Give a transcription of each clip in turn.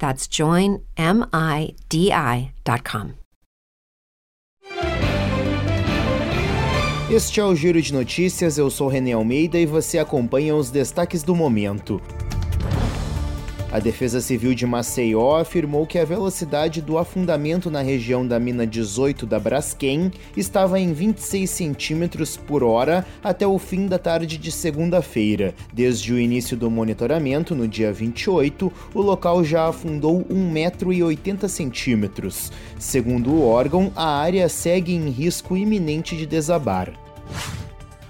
That's joinmidi.com. Este é o Giro de Notícias, eu sou René Almeida e você acompanha os destaques do momento. A Defesa Civil de Maceió afirmou que a velocidade do afundamento na região da mina 18 da Braskem estava em 26 centímetros por hora até o fim da tarde de segunda-feira. Desde o início do monitoramento, no dia 28, o local já afundou 1,80 metro. Segundo o órgão, a área segue em risco iminente de desabar.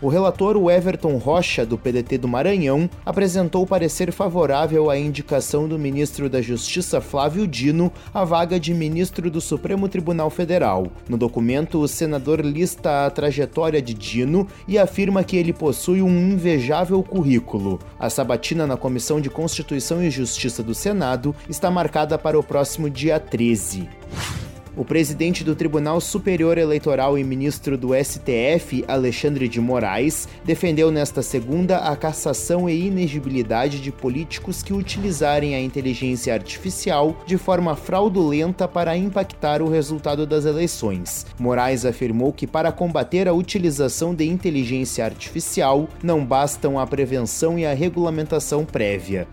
O relator Everton Rocha, do PDT do Maranhão, apresentou parecer favorável à indicação do ministro da Justiça Flávio Dino à vaga de ministro do Supremo Tribunal Federal. No documento, o senador lista a trajetória de Dino e afirma que ele possui um invejável currículo. A sabatina na Comissão de Constituição e Justiça do Senado está marcada para o próximo dia 13. O presidente do Tribunal Superior Eleitoral e ministro do STF, Alexandre de Moraes, defendeu nesta segunda a cassação e inegibilidade de políticos que utilizarem a inteligência artificial de forma fraudulenta para impactar o resultado das eleições. Moraes afirmou que para combater a utilização de inteligência artificial não bastam a prevenção e a regulamentação prévia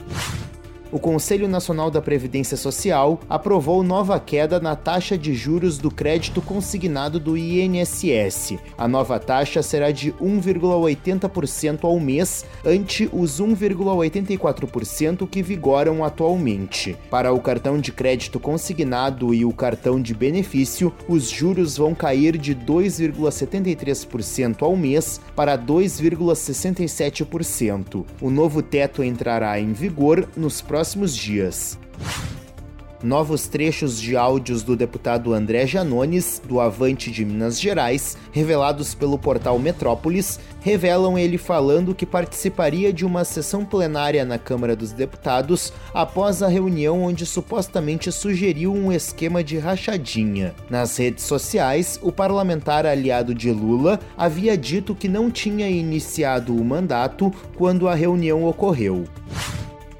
o Conselho Nacional da Previdência Social aprovou nova queda na taxa de juros do crédito consignado do INSS. A nova taxa será de 1,80% ao mês, ante os 1,84% que vigoram atualmente. Para o cartão de crédito consignado e o cartão de benefício, os juros vão cair de 2,73% ao mês para 2,67%. O novo teto entrará em vigor nos próximos próximos dias. Novos trechos de áudios do deputado André Janones, do Avante de Minas Gerais, revelados pelo portal Metrópolis, revelam ele falando que participaria de uma sessão plenária na Câmara dos Deputados após a reunião onde supostamente sugeriu um esquema de rachadinha. Nas redes sociais, o parlamentar aliado de Lula havia dito que não tinha iniciado o mandato quando a reunião ocorreu.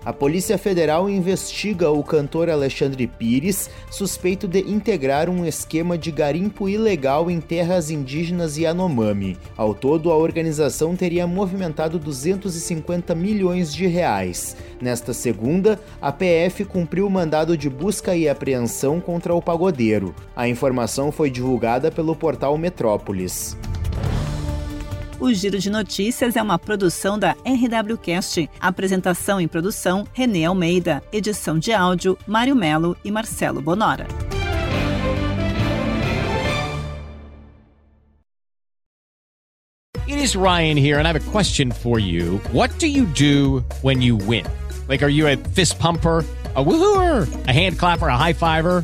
A Polícia Federal investiga o cantor Alexandre Pires, suspeito de integrar um esquema de garimpo ilegal em terras indígenas Yanomami. Ao todo, a organização teria movimentado 250 milhões de reais. Nesta segunda, a PF cumpriu o mandado de busca e apreensão contra o pagodeiro. A informação foi divulgada pelo portal Metrópolis. O Giro de Notícias é uma produção da RWCast. Apresentação e produção: Renê Almeida. Edição de áudio: Mário Melo e Marcelo Bonora. It is Ryan here, and I have a question for you. What do you do when you win? Like, are you a fist pumper? a woohooer, a hand clapper, a high fiver.